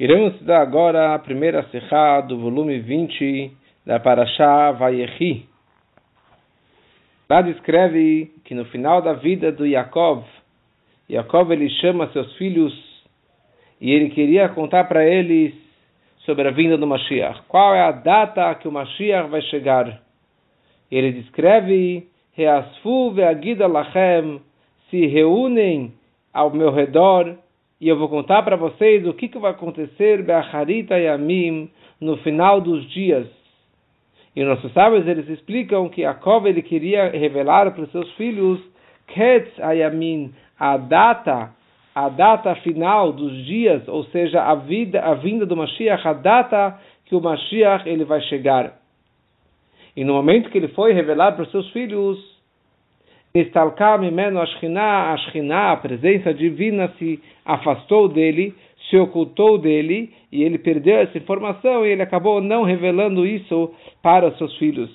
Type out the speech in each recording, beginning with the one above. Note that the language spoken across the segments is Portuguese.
Iremos estudar agora a primeira serra do volume 20 da Parashá Vayechi. Lá descreve que no final da vida do Yaakov, Yaakov ele chama seus filhos e ele queria contar para eles sobre a vinda do Mashiach. Qual é a data que o Mashiach vai chegar? Ele descreve Reasfu ve'agida lachem se reúnem ao meu redor e eu vou contar para vocês o que, que vai acontecer Be'acharita Yamim no final dos dias. E nossos sábios eles explicam que Jacob ele queria revelar para os seus filhos Ketz Ayamin, a data, a data final dos dias, ou seja, a vida, a vinda do Mashiach, a data que o Mashiach ele vai chegar. E no momento que ele foi revelar para os seus filhos, Nistalka mimeno ashkina, ashkina, a presença divina se afastou dele, se ocultou dele, e ele perdeu essa informação e ele acabou não revelando isso para seus filhos.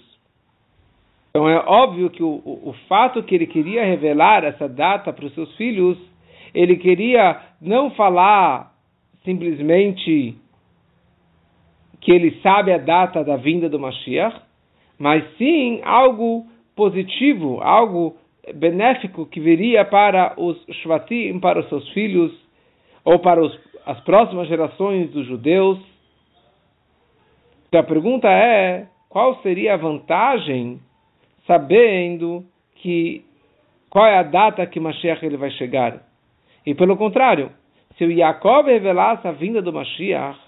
Então é óbvio que o, o, o fato que ele queria revelar essa data para os seus filhos, ele queria não falar simplesmente que ele sabe a data da vinda do Mashiach, mas sim algo positivo, algo benéfico que viria para os Shvatim, para os seus filhos, ou para os, as próximas gerações dos judeus. Então a pergunta é: qual seria a vantagem sabendo que qual é a data que Mashiach ele vai chegar? E pelo contrário, se o Yaakov revelasse a vinda do Mashiach,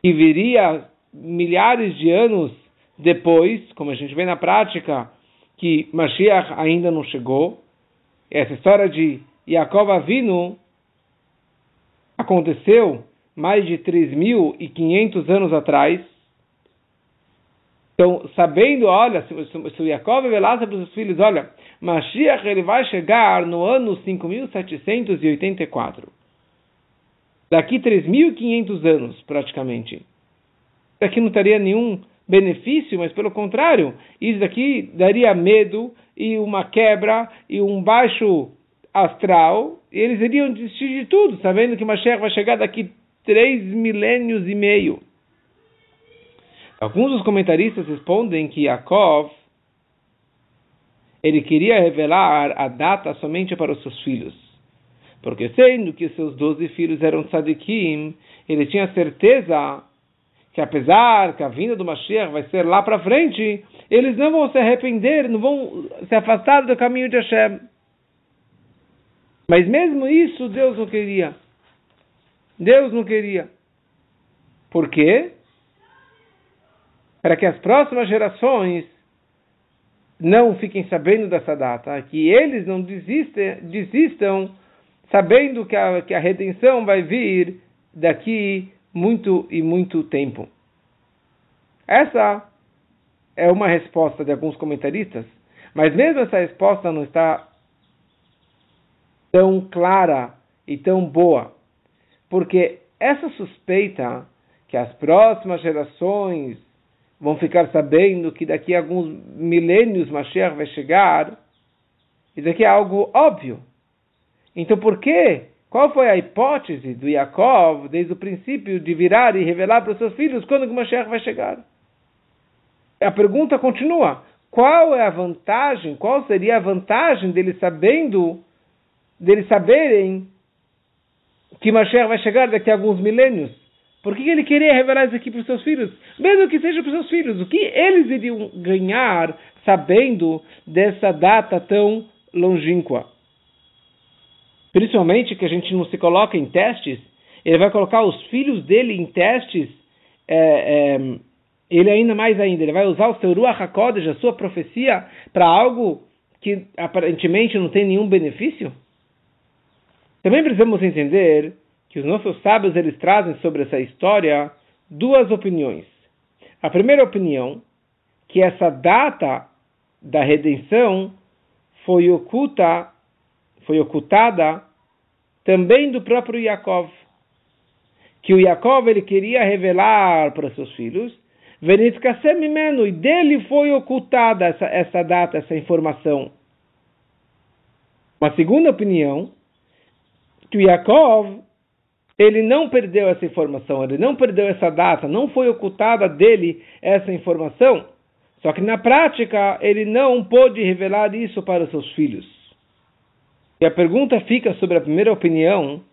que viria milhares de anos depois, como a gente vê na prática, que Mashiach ainda não chegou. Essa história de Yaakov Avinu aconteceu mais de 3.500 anos atrás. Então, sabendo, olha, se, se, se o Yaakov revelasse para os filhos, olha, Mashiach ele vai chegar no ano 5.784. Daqui 3.500 anos, praticamente. Daqui não teria nenhum benefício, mas pelo contrário, isso daqui daria medo e uma quebra e um baixo astral, e eles iriam desistir de tudo, sabendo que Mashiach vai chegar daqui três milênios e meio. Alguns dos comentaristas respondem que Yaakov ele queria revelar a data somente para os seus filhos. Porque sendo que seus doze filhos eram tzadikim, ele tinha certeza que apesar que a vinda do Mashiach vai ser lá para frente, eles não vão se arrepender, não vão se afastar do caminho de Hashem. Mas mesmo isso Deus não queria. Deus não queria. Por quê? Para que as próximas gerações não fiquem sabendo dessa data, que eles não desistem, desistam sabendo que a, que a redenção vai vir daqui muito e muito tempo. Essa é uma resposta de alguns comentaristas, mas mesmo essa resposta não está tão clara e tão boa, porque essa suspeita que as próximas gerações vão ficar sabendo que daqui a alguns milênios Mashiach vai chegar, isso aqui é algo óbvio. Então por que qual foi a hipótese do Yaakov desde o princípio de virar e revelar para os seus filhos quando o Mashiach vai chegar? A pergunta continua: qual é a vantagem? Qual seria a vantagem deles sabendo, deles saberem que Mashiach vai chegar daqui a alguns milênios? Por que ele queria revelar isso aqui para os seus filhos? Mesmo que seja para os seus filhos, o que eles iriam ganhar sabendo dessa data tão longínqua? Principalmente que a gente não se coloca em testes, ele vai colocar os filhos dele em testes, é, é, ele ainda mais ainda, ele vai usar o seu Ruach HaKodesh, a sua profecia, para algo que aparentemente não tem nenhum benefício? Também precisamos entender que os nossos sábios eles trazem sobre essa história duas opiniões. A primeira opinião, que essa data da redenção foi oculta foi ocultada também do próprio Yaakov. Que o Yaakov ele queria revelar para seus filhos, e dele foi ocultada essa, essa data, essa informação. Uma segunda opinião, que o Yaakov ele não perdeu essa informação, ele não perdeu essa data, não foi ocultada dele essa informação. Só que na prática ele não pôde revelar isso para seus filhos. E a pergunta fica sobre a primeira opinião,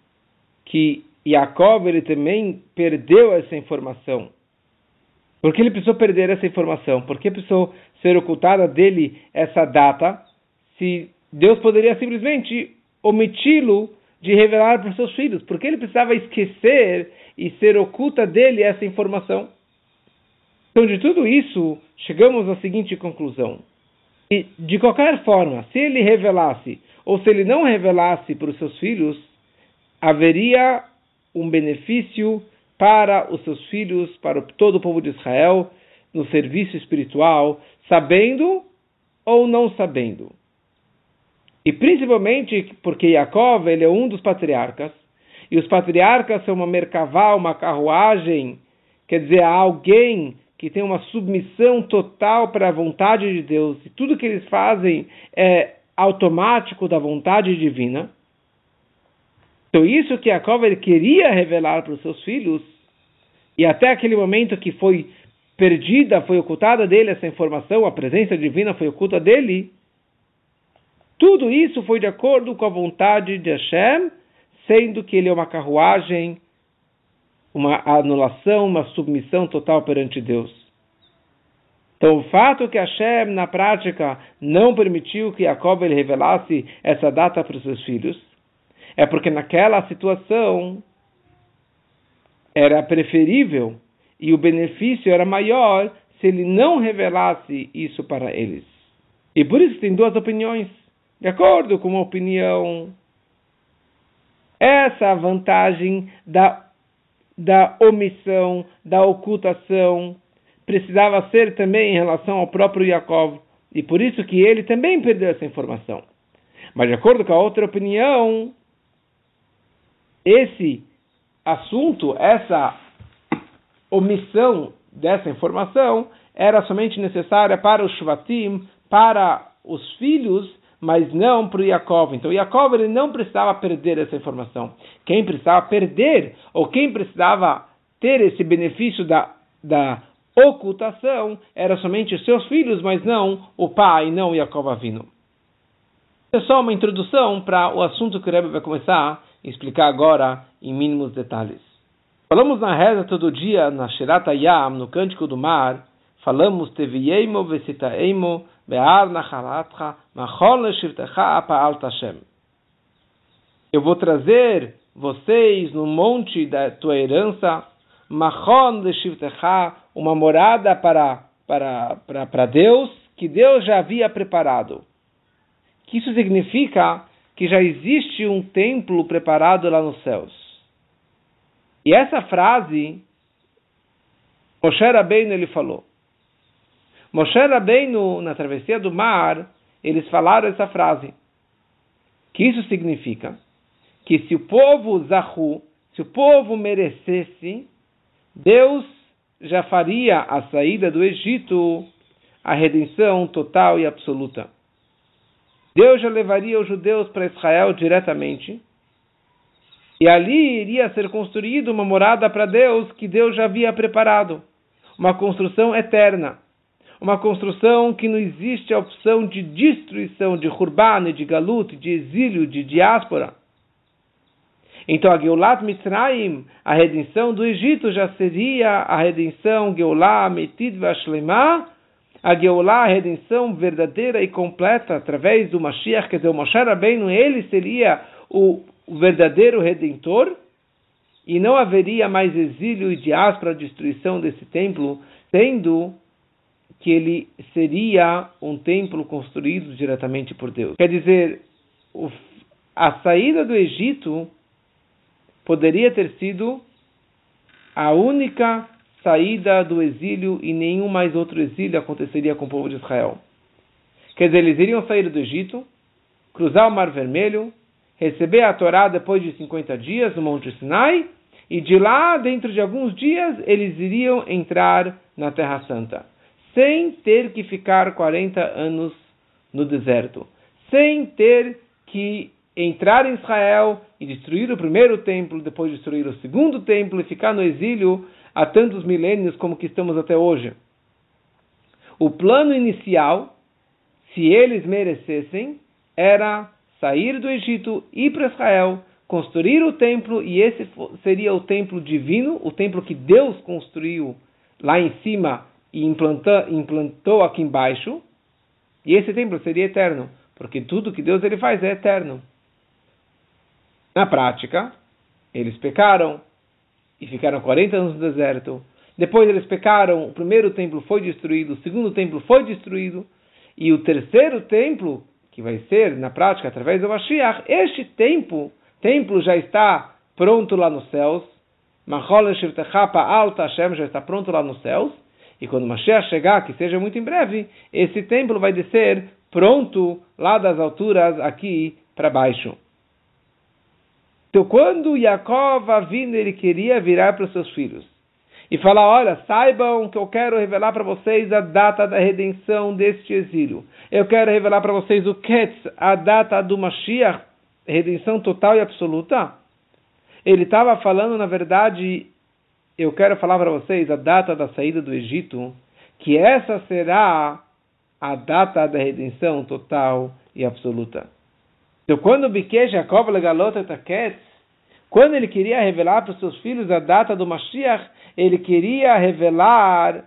que Jacob ele também perdeu essa informação. Por que ele precisou perder essa informação? Por que precisou ser ocultada dele essa data? Se Deus poderia simplesmente omiti-lo de revelar para os seus filhos. Por que ele precisava esquecer e ser oculta dele essa informação? Então, de tudo isso, chegamos à seguinte conclusão. E, de qualquer forma, se ele revelasse ou se ele não revelasse para os seus filhos, haveria um benefício para os seus filhos, para todo o povo de Israel, no serviço espiritual, sabendo ou não sabendo. E principalmente porque Yaakov ele é um dos patriarcas, e os patriarcas são uma merkavá, uma carruagem, quer dizer, alguém que tem uma submissão total para a vontade de Deus, e tudo que eles fazem é automático da vontade divina. Então isso que ele queria revelar para os seus filhos, e até aquele momento que foi perdida, foi ocultada dele essa informação, a presença divina foi oculta dele, tudo isso foi de acordo com a vontade de Hashem, sendo que ele é uma carruagem, uma anulação, uma submissão total perante Deus. Então, o fato que Hashem, na prática, não permitiu que Jacob ele revelasse essa data para os seus filhos, é porque naquela situação era preferível e o benefício era maior se ele não revelasse isso para eles. E por isso tem duas opiniões. De acordo com uma opinião, essa vantagem da, da omissão, da ocultação, precisava ser também em relação ao próprio Yaakov. E por isso que ele também perdeu essa informação. Mas de acordo com a outra opinião, esse assunto, essa omissão dessa informação era somente necessária para os Shvatim, para os filhos mas não para o Yaakov. Então, Yaakov ele não precisava perder essa informação. Quem precisava perder, ou quem precisava ter esse benefício da, da ocultação, era somente os seus filhos, mas não o pai, não Yaakov Avino. É só uma introdução para o assunto que o Rebbe vai começar a explicar agora em mínimos detalhes. Falamos na reza todo dia, na Shirata Yam, no Cântico do Mar, falamos Teviyeimo Vesitaeimo Be'ar Nachalatcha Machol Leshirtecha Apa'al Tashem. Eu vou trazer vocês no monte da tua herança, Machon Leshirtecha, uma morada para, para, para, para Deus, que Deus já havia preparado. Que isso significa que já existe um templo preparado lá nos céus. E essa frase, Moshe Rabbeinu ele falou. Moshe Rabbeinu, na travessia do mar, eles falaram essa frase. Que isso significa que se o povo Zahu, se o povo merecesse, Deus já faria a saída do Egito, a redenção total e absoluta. Deus já levaria os judeus para Israel diretamente. E ali iria ser construída uma morada para Deus que Deus já havia preparado. Uma construção eterna uma construção que não existe a opção de destruição, de Hurban, de Galut, de exílio, de diáspora. Então a Geulat Mitzrayim, a redenção do Egito, já seria a redenção Geulah Metid Vashlema, a Geulah, a redenção verdadeira e completa através do Mashiach, quer dizer, o Moshe Rabbeinu, ele seria o, verdadeiro redentor, e não haveria mais exílio e diáspora, destruição desse templo, sendo que ele seria um templo construído diretamente por Deus. Quer dizer, a saída do Egito poderia ter sido a única saída do exílio e nenhum mais outro exílio aconteceria com o povo de Israel. Quer dizer, eles iriam sair do Egito, cruzar o Mar Vermelho, receber a Torá depois de 50 dias no Monte Sinai, e de lá, dentro de alguns dias, eles iriam entrar na Terra Santa sem ter que ficar 40 anos no deserto, sem ter que entrar em Israel e destruir o primeiro templo, depois destruir o segundo templo e ficar no exílio há tantos milênios como que estamos até hoje. O plano inicial, se eles merecessem, era sair do Egito, ir para Israel, construir o templo, e esse seria o templo divino, o templo que Deus construiu lá em cima e implantou, aqui embaixo, e esse templo seria eterno, porque tudo que Deus ele faz é eterno. Na prática, eles pecaram e ficaram 40 anos no deserto. Depois eles pecaram, o primeiro templo foi destruído, o segundo templo foi destruído, e o terceiro templo, que vai ser na prática através do Mashiach, este templo, templo já está pronto lá nos céus. alta Hashem já está pronto lá nos céus. E quando Mashiach chegar, que seja muito em breve, esse templo vai descer pronto lá das alturas aqui para baixo. Então, quando Yaakov vindo, ele queria virar para os seus filhos e falar: Olha, saibam que eu quero revelar para vocês a data da redenção deste exílio. Eu quero revelar para vocês o Ketz, a data do Mashiach, redenção total e absoluta. Ele estava falando, na verdade, eu quero falar para vocês a data da saída do Egito, que essa será a data da redenção total e absoluta. Então, quando Bikesh Jacob legalota Taketz, quando ele queria revelar para os seus filhos a data do Mashiach, ele queria revelar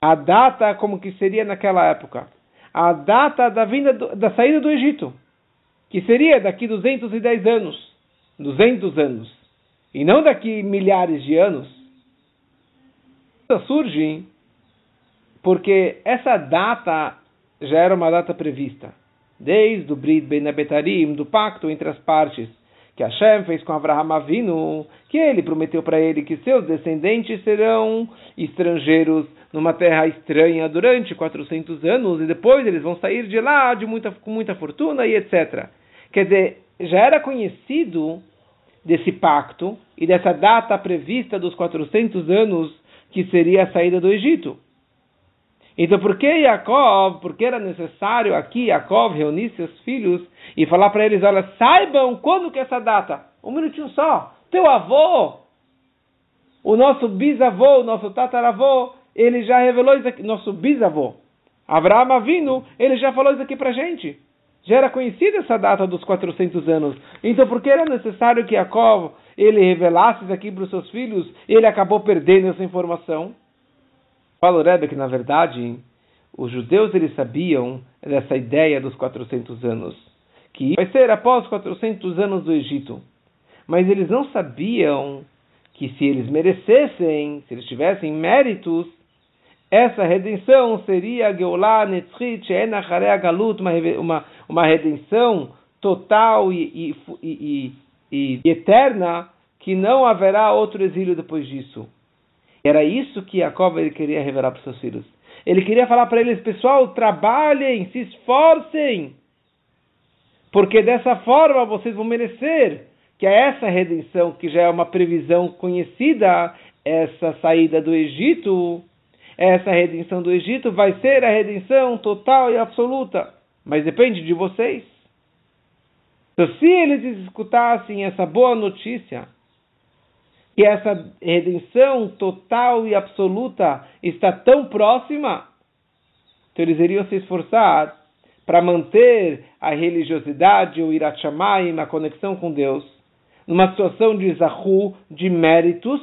a data como que seria naquela época. A data da vinda do, da saída do Egito, que seria daqui 210 anos. 200 anos. E não daqui milhares de anos. Surge porque essa data já era uma data prevista desde o Brit Ben Abetarim, do pacto entre as partes que Hashem fez com Abraham Avinu, que ele prometeu para ele que seus descendentes serão estrangeiros numa terra estranha durante 400 anos e depois eles vão sair de lá de muita, com muita fortuna e etc. Quer dizer, já era conhecido desse pacto e dessa data prevista dos 400 anos que seria a saída do Egito. Então, por que Yaakov, por que era necessário aqui Yaakov reunir seus filhos e falar para eles, olha, saibam quando que é essa data? Um minutinho só. Teu avô, o nosso bisavô, o nosso tataravô, ele já revelou isso aqui, nosso bisavô. Abraão Avinu, ele já falou isso aqui para gente. Já era conhecida essa data dos 400 anos. Então, por que era necessário que Yaakov ele revelasse isso aqui para os seus filhos? Ele acabou perdendo essa informação. Fala o Rebbe que, na verdade, os judeus eles sabiam dessa ideia dos 400 anos, que vai ser após 400 anos do Egito. Mas eles não sabiam que se eles merecessem, se eles tivessem méritos, essa redenção seria Geulah Netzrit Galut, uma, uma, uma redenção total e, e, e, e eterna, que não haverá outro exílio depois disso. Era isso que Jacob ele queria revelar para os seus filhos. Ele queria falar para eles, pessoal, trabalhem, se esforcem, porque dessa forma vocês vão merecer que é essa redenção, que já é uma previsão conhecida, essa saída do Egito, essa redenção do Egito vai ser a redenção total e absoluta, mas depende de vocês. Então, se eles escutassem essa boa notícia, que essa redenção total e absoluta está tão próxima, então eles iriam se esforçar para manter a religiosidade, o irat shamayim, a conexão com Deus, numa situação de zahu, de méritos,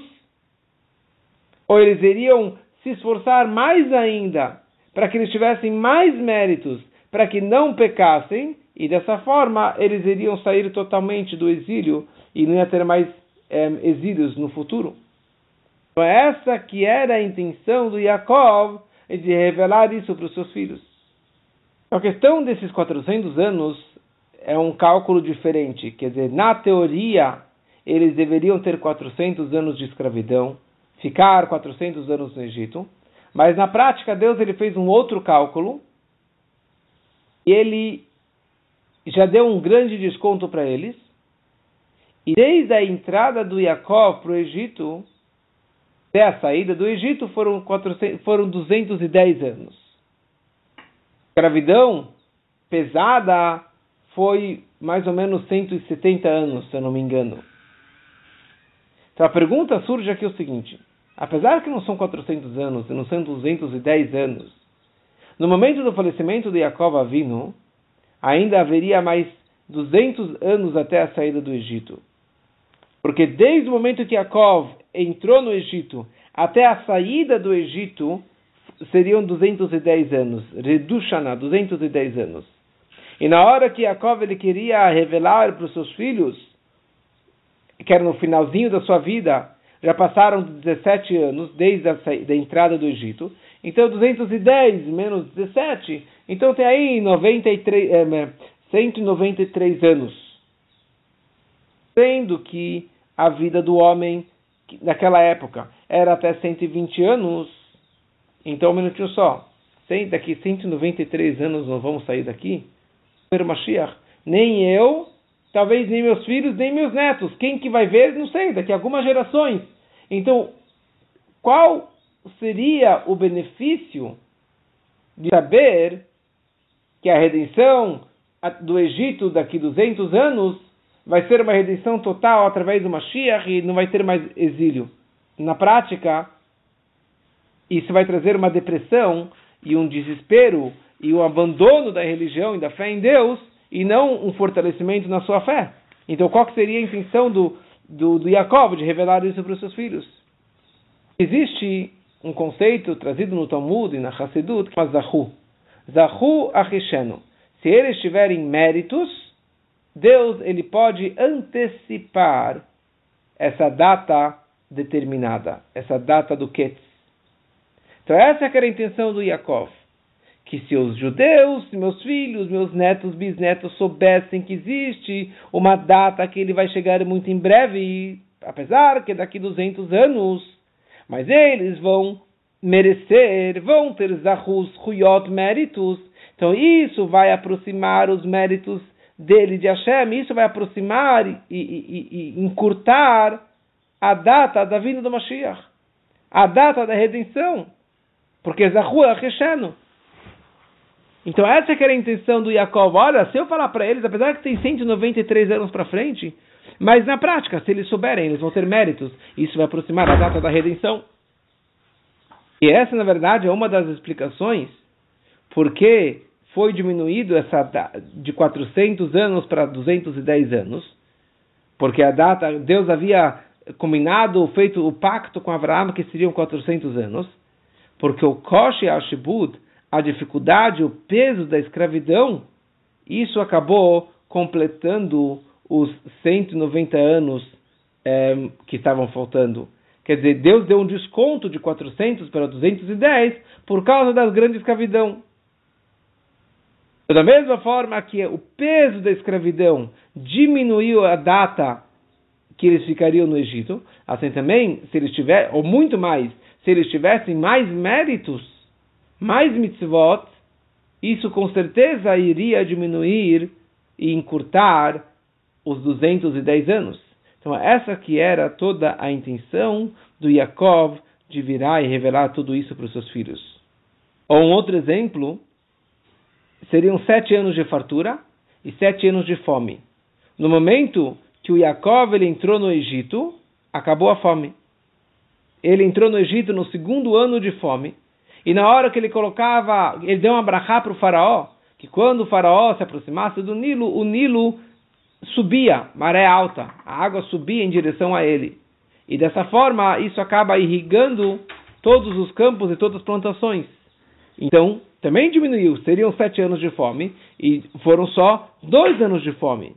ou eles iriam se esforçar mais ainda para que eles tivessem mais méritos, para que não pecassem, e dessa forma eles iriam sair totalmente do exílio e não ia ter mais exílios no futuro. Então, essa que era a intenção do Yaakov de revelar isso para os seus filhos. A questão desses 400 anos é um cálculo diferente. Quer dizer, na teoria, eles deveriam ter 400 anos de escravidão, ficar 400 anos no Egito. Mas na prática, Deus ele fez um outro cálculo e ele já deu um grande desconto para eles e desde a entrada do Jacó para o Egito, até a saída do Egito, foram, 400, foram 210 anos. A escravidão pesada foi mais ou menos 170 anos, se eu não me engano. Então a pergunta surge aqui o seguinte: apesar que não são 400 anos, não são 210 anos, no momento do falecimento de Jacob Avino, ainda haveria mais 200 anos até a saída do Egito. Porque desde o momento que Jacob entrou no Egito até a saída do Egito, seriam 210 anos. Redushana, 210 anos. E na hora que Jacob ele queria revelar para os seus filhos, que era no finalzinho da sua vida, já passaram 17 anos desde a da entrada do Egito. Então 210 menos 17, então tem aí 93, é, 193 anos. Sendo que a vida do homem naquela época era até 120 anos, então um minutinho só. Daqui 193 anos não vamos sair daqui? Mashiach. Nem eu, talvez nem meus filhos, nem meus netos. Quem que vai ver? Não sei, daqui a algumas gerações. Então, qual seria o benefício de saber que a redenção do Egito daqui 200 anos vai ser uma redenção total através do Mashiach e não vai ter mais exílio? Na prática, isso vai trazer uma depressão e um desespero e um abandono da religião e da fé em Deus e não um fortalecimento na sua fé. Então, qual seria a intenção do, do, do Jacob de revelar isso para os seus filhos? Existe um conceito trazido no Talmud e na Hassidut, que é Zahu. Zahu Achishenu. Se eles tiverem méritos, Deus ele pode antecipar essa data determinada, essa data do Ketz. Então essa era a intenção do Yaakov. Que se os judeus, meus filhos, meus netos, bisnetos soubessem que existe uma data que ele vai chegar muito em breve, apesar que daqui 200 anos, mas eles vão merecer, vão ter zahus, huyot, méritos. Então isso vai aproximar os méritos dele de Hashem, isso vai aproximar e, e, e, encurtar a data da vinda do Mashiach, a data da redenção. Porque Zahu é Resheno. Então essa era a intenção do Yaakov. Olha, se eu falar para eles, apesar que tem 193 anos para frente, mas na prática, se eles souberem, eles vão ter méritos. Isso vai aproximar a data da redenção. E essa, na verdade, é uma das explicações porque foi diminuído essa de 400 anos para 210 anos. Porque a data, Deus havia combinado, feito o pacto com Abraão que seriam 400 anos porque o Kosh e Ashibud, a dificuldade, o peso da escravidão, isso acabou completando os 190 anos é, que estavam faltando. Quer dizer, Deus deu um desconto de 400 para 210 por causa da grande escravidão. Da mesma forma que o peso da escravidão diminuiu a data que eles ficariam no Egito, assim também, se eles tiverem, ou muito mais, se eles tivessem mais méritos, mais mitzvot, isso com certeza iria diminuir e encurtar os 210 anos. Então essa que era toda a intenção do Yaakov de virar e revelar tudo isso para os seus filhos. Ou um outro exemplo, seriam sete anos de fartura e sete anos de fome. No momento que o Yaakov ele entrou no Egito, acabou a fome ele entrou no Egito no segundo ano de fome, e na hora que ele colocava, ele deu uma brachá para o faraó, que quando o faraó se aproximasse do Nilo, o Nilo subia, maré alta, a água subia em direção a ele. E dessa forma, isso acaba irrigando todos os campos e todas as plantações. Então, também diminuiu, seriam sete anos de fome, e foram só dois anos de fome.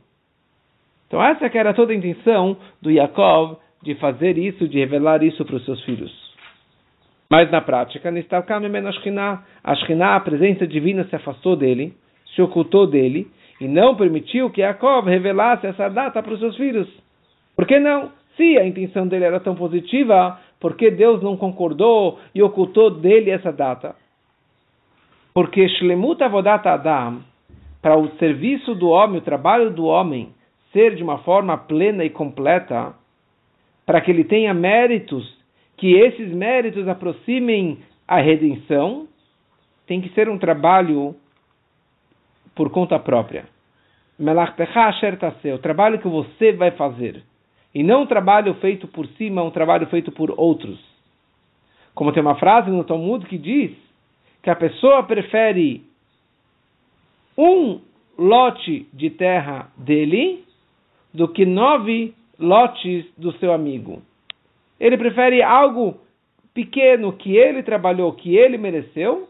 Então essa que era toda a intenção do Yaakov de fazer isso, de revelar isso para os seus filhos. Mas na prática, a Shekhinah, a presença divina, se afastou dele, se ocultou dele, e não permitiu que Jacob revelasse essa data para os seus filhos. Por que não? Se a intenção dele era tão positiva, por que Deus não concordou e ocultou dele essa data? Porque Shlemut Avodat Adam, para o serviço do homem, o trabalho do homem, ser de uma forma plena e completa, para que ele tenha méritos, que esses méritos aproximem a redenção, tem que ser um trabalho por conta própria. o trabalho que você vai fazer. E não um trabalho feito por cima, um trabalho feito por outros. Como tem uma frase no Talmud que diz que a pessoa prefere um lote de terra dele do que nove lotes do seu amigo. Ele prefere algo pequeno que ele trabalhou, que ele mereceu,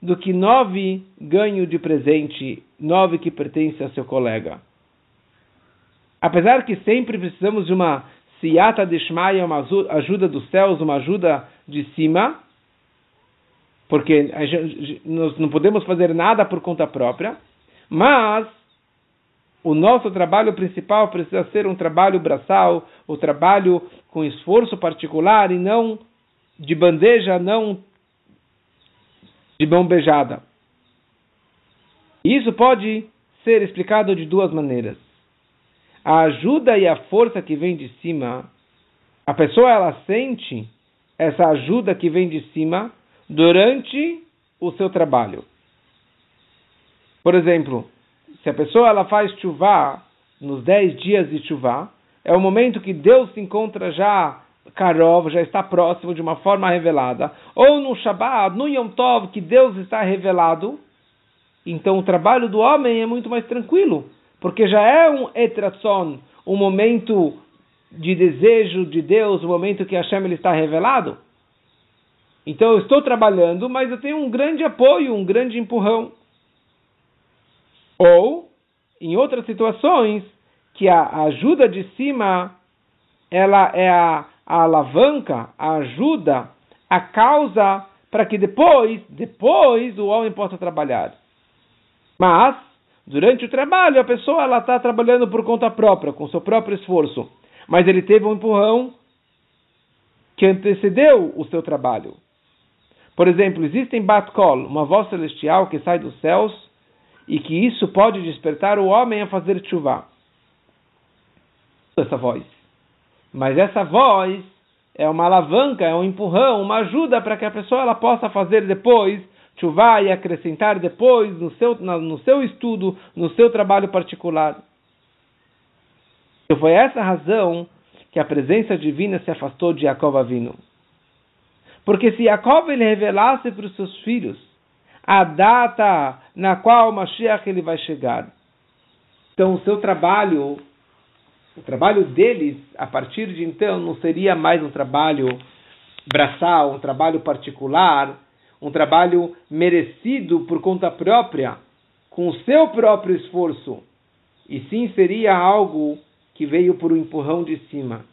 do que nove ganho de presente, nove que pertence a seu colega. Apesar que sempre precisamos de uma siata de Shmaya, uma ajuda dos céus, uma ajuda de cima, porque nós não podemos fazer nada por conta própria, mas o nosso trabalho principal precisa ser um trabalho braçal, o um trabalho com esforço particular e não de bandeja, não de mão beijada. Isso pode ser explicado de duas maneiras. A ajuda e a força que vem de cima, a pessoa ela sente essa ajuda que vem de cima durante o seu trabalho. Por exemplo, se a pessoa ela faz chuva nos 10 dias de chuva, é o momento que Deus se encontra já Karov, já está próximo de uma forma revelada, ou no Shabbat, no Yom Tov, que Deus está revelado, então o trabalho do homem é muito mais tranquilo, porque já é um etratson, um momento de desejo de Deus, um momento que Hashem ele está revelado. Então eu estou trabalhando, mas eu tenho um grande apoio, um grande empurrão. Ou, em outras situações, que a ajuda de cima ela é a, a alavanca, a ajuda, a causa para que depois, depois o homem possa trabalhar. Mas durante o trabalho a pessoa ela está trabalhando por conta própria, com seu próprio esforço, mas ele teve um empurrão que antecedeu o seu trabalho. Por exemplo, existe em Batkol uma voz celestial que sai dos céus e que isso pode despertar o homem a fazer chuva. Essa voz. Mas essa voz é uma alavanca, é um empurrão, uma ajuda para que a pessoa ela possa fazer depois chuva e acrescentar depois no seu, no seu estudo, no seu trabalho particular. E foi essa razão que a presença divina se afastou de Jacob Avinu. Porque se Jacob ele revelasse para os seus filhos a data na qual o Mashiach ele vai chegar. Então o seu trabalho, o trabalho deles, a partir de então, não seria mais um trabalho braçal, um trabalho particular, um trabalho merecido por conta própria, com o seu próprio esforço, e sim seria algo que veio por um empurrão de cima.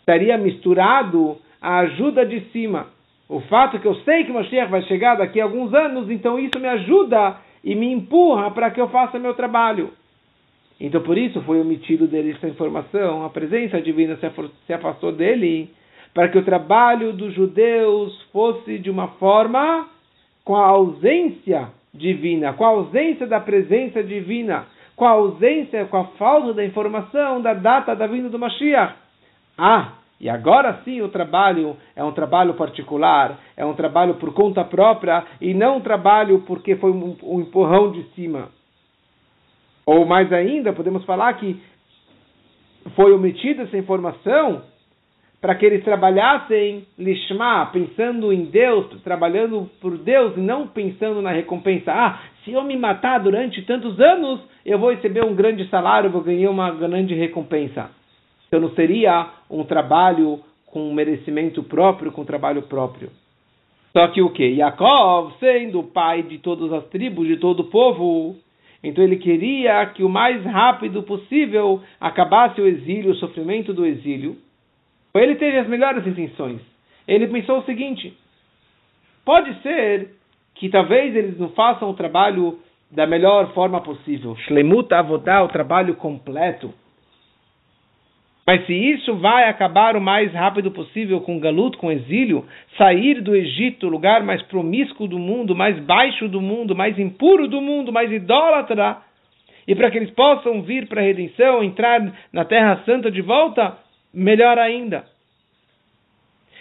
Estaria misturado a ajuda de cima o fato que eu sei que Mashiach vai chegar daqui a alguns anos, então isso me ajuda e me empurra para que eu faça meu trabalho. Então por isso foi omitido dele essa informação, a presença divina se afastou dele, para que o trabalho dos judeus fosse de uma forma com a ausência divina, com a ausência da presença divina, com a ausência, com a falta da informação da data da vinda do Mashiach. Ah, e agora sim o trabalho é um trabalho particular, é um trabalho por conta própria e não um trabalho porque foi um, um empurrão de cima. Ou mais ainda, podemos falar que foi omitida essa informação para que eles trabalhassem lishma, pensando em Deus, trabalhando por Deus e não pensando na recompensa. Ah, se eu me matar durante tantos anos, eu vou receber um grande salário, vou ganhar uma grande recompensa. Então não seria um trabalho com merecimento próprio, com trabalho próprio. Só que o que? Yaakov, sendo pai de todas as tribos, de todo o povo, então ele queria que o mais rápido possível acabasse o exílio, o sofrimento do exílio. Ele teve as melhores intenções. Ele pensou o seguinte: pode ser que talvez eles não façam o trabalho da melhor forma possível. Shlemut Avodá, o trabalho completo. Mas se isso vai acabar o mais rápido possível com galuto, com exílio, sair do Egito, lugar mais promíscuo do mundo, mais baixo do mundo, mais impuro do mundo, mais idólatra, e para que eles possam vir para a redenção, entrar na Terra Santa de volta, melhor ainda.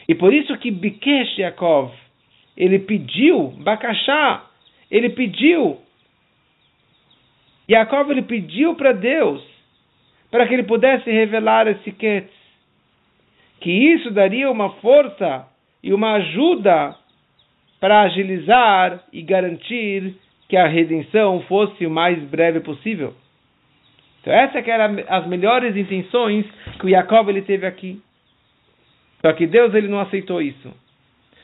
E por isso que Bikesh Yaakov, ele pediu, Bakashá, ele pediu Jacob ele pediu para Deus para que ele pudesse revelar esse Ketz, que isso daria uma força e uma ajuda para agilizar e garantir que a redenção fosse o mais breve possível. Então essa que eram as melhores intenções que o Jacob ele teve aqui. Só que Deus ele não aceitou isso.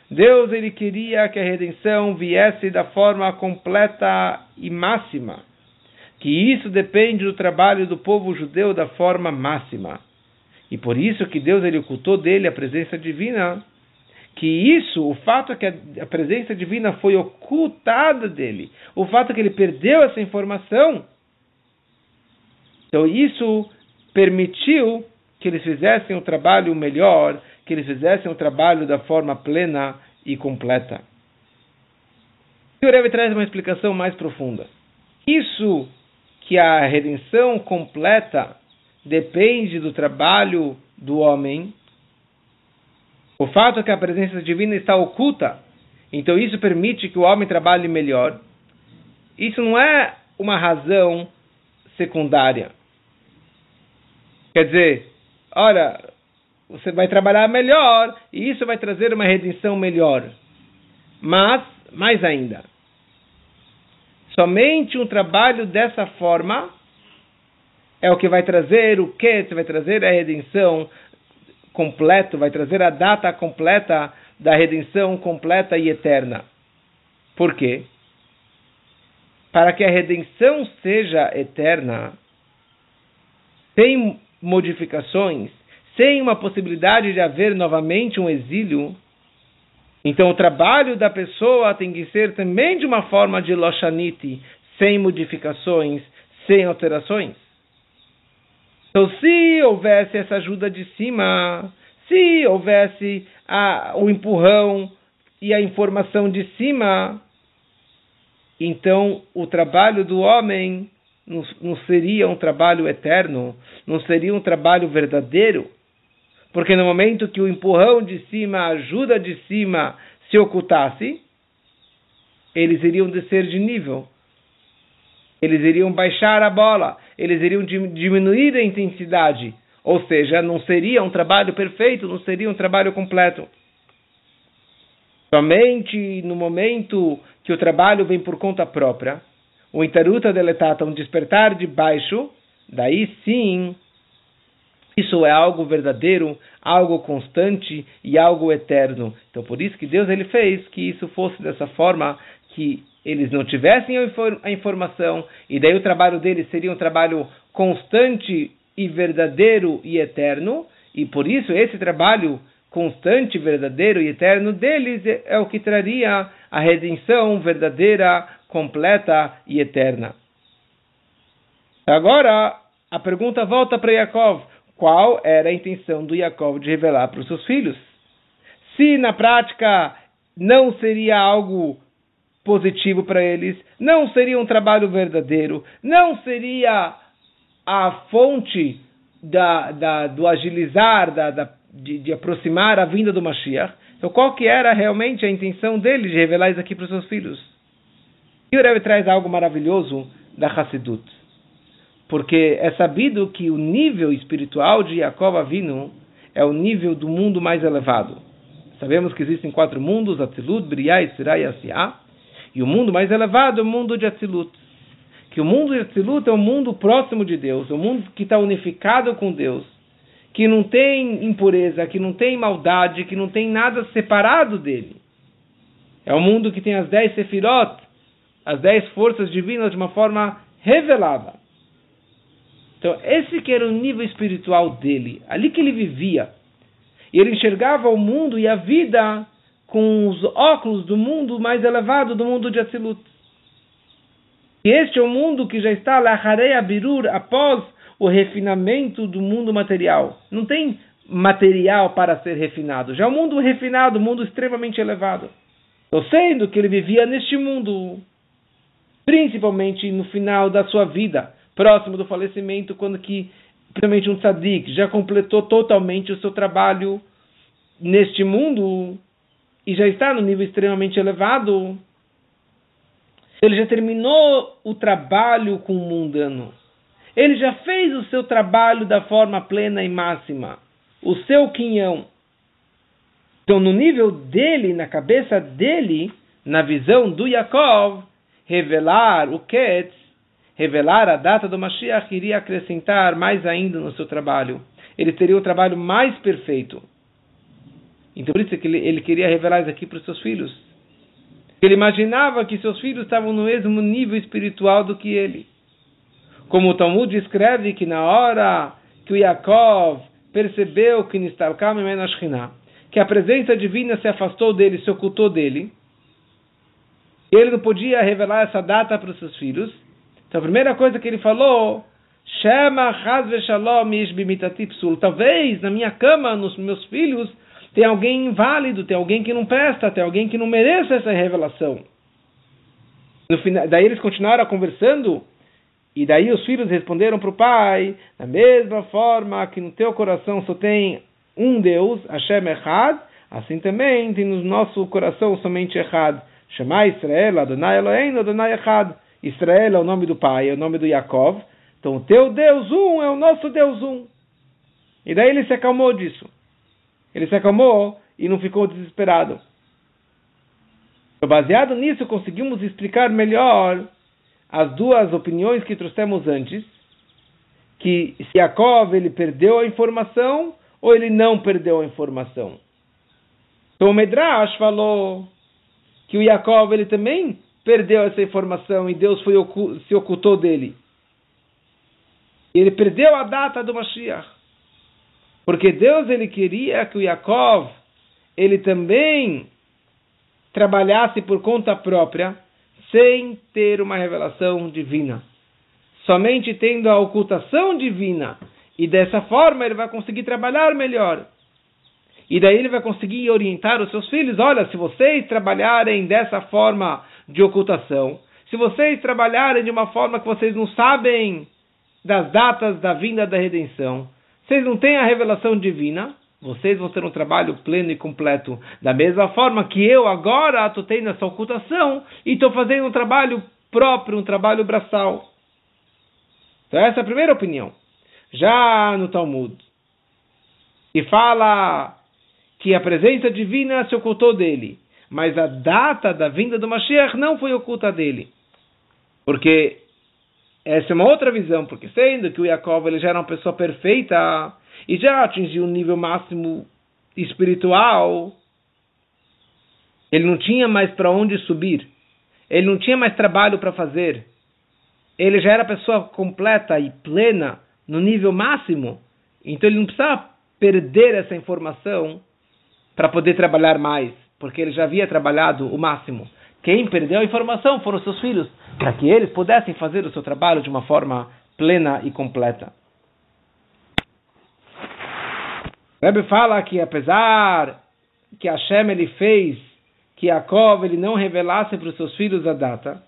Deus ele queria que a redenção viesse da forma completa e máxima. Que isso depende do trabalho do povo judeu da forma máxima. E por isso que Deus ele ocultou dele a presença divina. Que isso, o fato é que a presença divina foi ocultada dele, o fato é que ele perdeu essa informação, então isso permitiu que eles fizessem um trabalho melhor, que eles fizessem o trabalho da forma plena e completa. E o Rebbe traz uma explicação mais profunda. Isso que a redenção completa depende do trabalho do homem, o fato é que a presença divina está oculta, então isso permite que o homem trabalhe melhor. Isso não é uma razão secundária. Quer dizer, olha, você vai trabalhar melhor e isso vai trazer uma redenção melhor. Mas, mais ainda, somente um trabalho dessa forma é o que vai trazer o que? Vai trazer a redenção completa, vai trazer a data completa da redenção completa e eterna. Por quê? Para que a redenção seja eterna, sem modificações, sem uma possibilidade de haver novamente um exílio, então o trabalho da pessoa tem que ser também de uma forma de Loshaniti, sem modificações, sem alterações. Então, se houvesse essa ajuda de cima, se houvesse a, o empurrão e a informação de cima, então o trabalho do homem não, não seria um trabalho eterno, não seria um trabalho verdadeiro. Porque no momento que o empurrão de cima, a ajuda de cima se ocultasse, eles iriam descer de nível. Eles iriam baixar a bola, eles iriam diminuir a intensidade. Ou seja, não seria um trabalho perfeito, não seria um trabalho completo. Somente no momento que o trabalho vem por conta própria, o Itaruta deletata, um despertar de baixo, daí sim isso é algo verdadeiro, algo constante e algo eterno. Então, por isso que Deus ele fez que isso fosse dessa forma, que eles não tivessem a informação, e daí o trabalho deles seria um trabalho constante e verdadeiro e eterno, e por isso esse trabalho constante, verdadeiro e eterno deles é o que traria a redenção verdadeira, completa e eterna. Agora, a pergunta volta para Yaakov qual era a intenção do Jacob de revelar para os seus filhos. Se na prática não seria algo positivo para eles, não seria um trabalho verdadeiro, não seria a fonte da, da, do agilizar, da, da de, de, aproximar a vinda do Mashiach. Então, qual que era realmente a intenção dele de revelar isso aqui para os seus filhos? E o Rebbe traz algo maravilhoso da Hassidut porque é sabido que o nível espiritual de Jacob Avinu é o nível do mundo mais elevado. Sabemos que existem quatro mundos, Atzilut, Briah, Isra e Asiá, e o mundo mais elevado é o mundo de Atzilut. Que o mundo de Atzilut é o mundo próximo de Deus, o mundo que está unificado com Deus, que não tem impureza, que não tem maldade, que não tem nada separado dele. É o mundo que tem as dez sefirot, as dez forças divinas de uma forma revelada. Então, esse que era o nível espiritual dele, ali que ele vivia. E ele enxergava o mundo e a vida com os óculos do mundo mais elevado, do mundo de Atzilut. E este é o mundo que já está Laharei Abirur, após o refinamento do mundo material. Não tem material para ser refinado. Já é um mundo refinado, um mundo extremamente elevado. Então, sendo que ele vivia neste mundo, principalmente no final da sua vida, próximo do falecimento, quando que, principalmente um tzadik, já completou totalmente o seu trabalho neste mundo e já está no nível extremamente elevado. Ele já terminou o trabalho com o mundano. Ele já fez o seu trabalho da forma plena e máxima. O seu quinhão. Então, no nível dele, na cabeça dele, na visão do Yaakov, revelar o Ketz, revelar a data do Mashiach, iria acrescentar mais ainda no seu trabalho. Ele teria o trabalho mais perfeito. Então, por isso que ele, ele queria revelar isso aqui para os seus filhos. Ele imaginava que seus filhos estavam no mesmo nível espiritual do que ele. Como o Talmud escreve que na hora que o Yaakov percebeu que Nistalkam que a presença divina se afastou dele, se ocultou dele, ele não podia revelar essa data para os seus filhos. Então a primeira coisa que ele falou, Shema Shalom Talvez na minha cama, nos meus filhos, tem alguém inválido, tem alguém que não presta, tem alguém que não merece essa revelação. Final, daí eles continuaram conversando, e daí os filhos responderam para o pai, da mesma forma que no teu coração só tem um Deus, Hashem Echad, assim também tem no nosso coração somente Echad. Shema Israel, Adonai Eloheinu, Adonai Echad. Israel é o nome do pai, é o nome do Yaakov. Então o teu Deus um é o nosso Deus um. E daí ele se acalmou disso. Ele se acalmou e não ficou desesperado. Então, baseado nisso, conseguimos explicar melhor as duas opiniões que trouxemos antes, que se Yaakov ele perdeu a informação ou ele não perdeu a informação. Então o Medrash falou que o Yaakov ele também perdeu essa informação e Deus foi, se ocultou dele. Ele perdeu a data do Mashiach. Porque Deus ele queria que o Yaakov ele também trabalhasse por conta própria, sem ter uma revelação divina. Somente tendo a ocultação divina. E dessa forma ele vai conseguir trabalhar melhor. E daí ele vai conseguir orientar os seus filhos: olha, se vocês trabalharem dessa forma de ocultação, se vocês trabalharem de uma forma que vocês não sabem das datas da vinda da redenção, vocês não têm a revelação divina, vocês vão ter um trabalho pleno e completo. Da mesma forma que eu agora estou tendo essa ocultação e estou fazendo um trabalho próprio, um trabalho braçal. Então essa é a primeira opinião. Já no Talmud, que fala que a presença divina se ocultou dele, mas a data da vinda do Mashiach não foi oculta dele. Porque essa é uma outra visão, porque sendo que o Yaakov ele já era uma pessoa perfeita e já atingiu um nível máximo espiritual, ele não tinha mais para onde subir, ele não tinha mais trabalho para fazer, ele já era pessoa completa e plena no nível máximo, então ele não precisava perder essa informação para poder trabalhar mais, porque ele já havia trabalhado o máximo. Quem perdeu a informação foram seus filhos, para que eles pudessem fazer o seu trabalho de uma forma plena e completa. Rebbe fala que apesar que Hashem ele fez que Yaakov ele não revelasse para os seus filhos a data,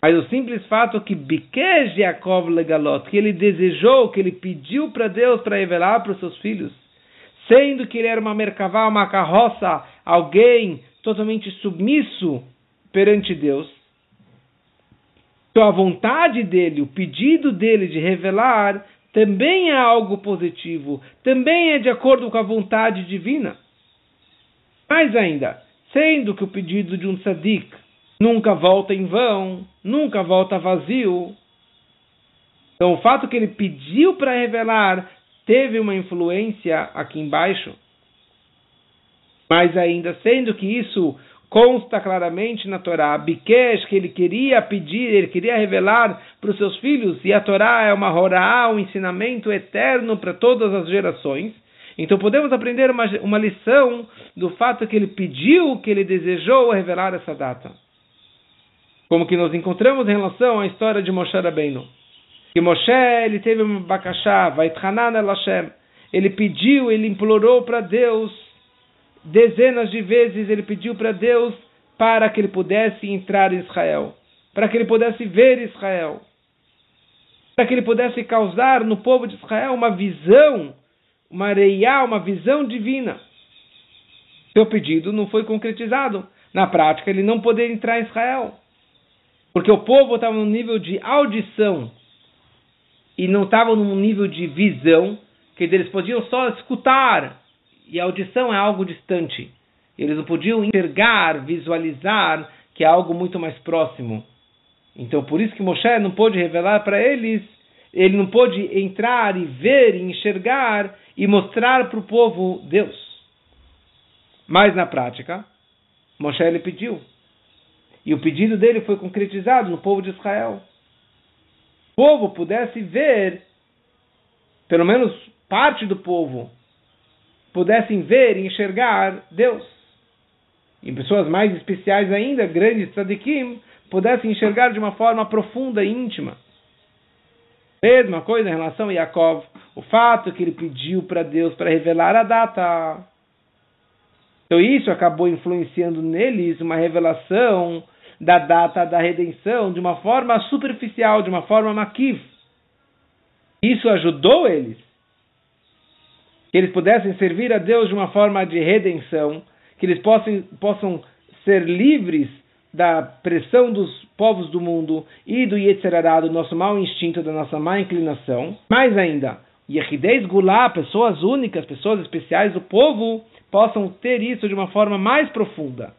mas o simples fato que Bikesh Yaakov legalot, que ele desejou, que ele pediu para Deus para revelar para os seus filhos, sendo que ele era uma merkavá, uma carroça, alguém totalmente submisso perante Deus. Então a vontade dele, o pedido dele de revelar, também é algo positivo, também é de acordo com a vontade divina. Mais ainda, sendo que o pedido de um tzadik nunca volta em vão, nunca volta vazio. Então o fato que ele pediu para revelar teve uma influência aqui embaixo. Mas ainda sendo que isso consta claramente na Torá, Bikesh, que ele queria pedir, ele queria revelar para os seus filhos, e a Torá é uma Horá, um ensinamento eterno para todas as gerações. Então podemos aprender uma, uma lição do fato que ele pediu, que ele desejou revelar essa data. Como que nós encontramos em relação à história de Moshe Rabbeinu. Que Moshe, ele teve uma bakashá, el Hashem. Ele pediu, ele implorou para Deus dezenas de vezes ele pediu para Deus para que ele pudesse entrar em Israel, para que ele pudesse ver Israel, para que ele pudesse causar no povo de Israel uma visão, uma areia, uma visão divina. Seu pedido não foi concretizado. Na prática, ele não poderia entrar em Israel. Porque o povo estava num nível de audição e não estava num nível de visão, que eles podiam só escutar, e a audição é algo distante. Eles não podiam enxergar, visualizar, que é algo muito mais próximo. Então, por isso que Moshe não pôde revelar para eles, ele não pôde entrar e ver e enxergar e mostrar para o povo Deus. Mas na prática, Moshe ele pediu. E o pedido dele foi concretizado no povo de Israel. O povo pudesse ver, pelo menos parte do povo, pudessem ver e enxergar Deus. E pessoas mais especiais ainda, grandes tzadikim, pudessem enxergar de uma forma profunda e íntima. Mesma coisa em relação a Yaakov, o fato que ele pediu para Deus para revelar a data. Então isso acabou influenciando neles uma revelação da data da redenção de uma forma superficial, de uma forma maquiv. Isso ajudou eles. Que eles pudessem servir a Deus de uma forma de redenção, que eles possam, possam ser livres da pressão dos povos do mundo e do Yetzerará, do nosso mau instinto, da nossa má inclinação. Mais ainda, Yehidei Gulá, pessoas únicas, pessoas especiais do povo, possam ter isso de uma forma mais profunda.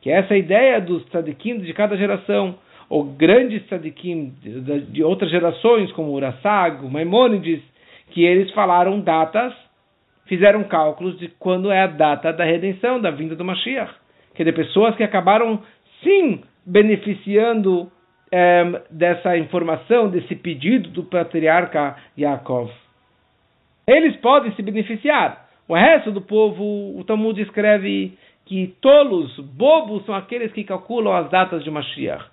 Que é essa ideia dos tzadikim de cada geração, ou grandes tzadikim de, outras gerações, como Urasag, Maimônides, que eles falaram datas, fizeram cálculos de quando é a data da redenção, da vinda do Mashiach. Que de pessoas que acabaram sim beneficiando é, dessa informação, desse pedido do patriarca Yaakov. Eles podem se beneficiar. O resto do povo, o Talmud escreve que tolos, bobos, são aqueles que calculam as datas de Mashiach.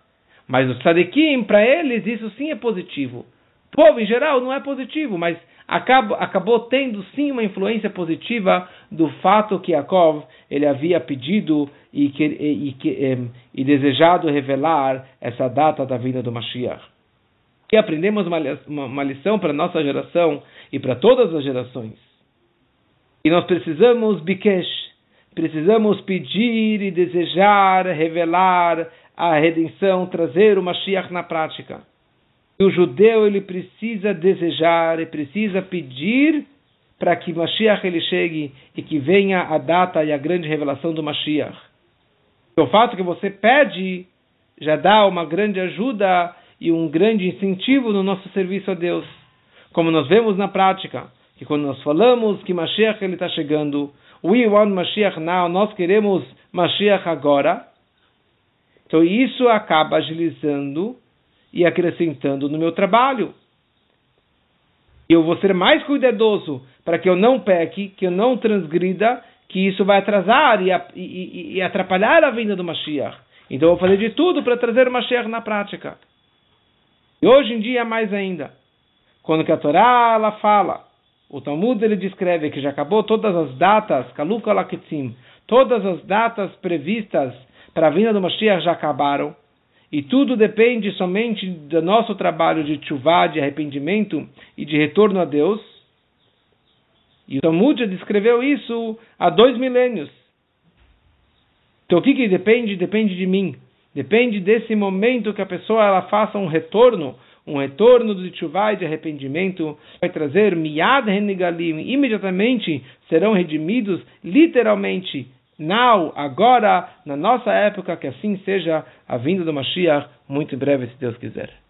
Mas os tzadikim, para eles, isso sim é positivo. O povo, em geral, não é positivo, mas acabou, acabou tendo sim uma influência positiva do fato que Yaakov ele havia pedido e, que, e, e, e desejado revelar essa data da vinda do Mashiach. E aprendemos uma, uma, uma lição para a nossa geração e para todas as gerações. E nós precisamos, Bikesh, precisamos pedir e desejar revelar a redenção, trazer o Mashiach na prática. O judeu ele precisa desejar e precisa pedir para que Mashiach ele chegue e que venha a data e a grande revelação do Mashiach. O fato que você pede já dá uma grande ajuda e um grande incentivo no nosso serviço a Deus. Como nós vemos na prática, que quando nós falamos que Mashiach ele está chegando, we want Mashiach now, nós queremos Mashiach agora, então isso acaba agilizando e acrescentando no meu trabalho. Eu vou ser mais cuidadoso para que eu não peque, que eu não transgrida, que isso vai atrasar e, e, e atrapalhar a vinda do Mashiach. Então eu vou fazer de tudo para trazer o Mashiach na prática. E hoje em dia mais ainda, quando a Torá ela fala, o Talmud ele descreve que já acabou todas as datas, Kaluka Laketzim, todas as datas previstas para a vinda do Mashiach já acabaram. E tudo depende somente do nosso trabalho de chuvá, de arrependimento e de retorno a Deus. E o Talmud descreveu isso há dois milênios. Então o que, que depende? Depende de mim. Depende desse momento que a pessoa ela faça um retorno, um retorno de chuvá e de arrependimento, vai trazer miad renigalim, imediatamente serão redimidos, literalmente, now, agora, na nossa época, que assim seja a vinda do Mashiach, muito em breve, se Deus quiser.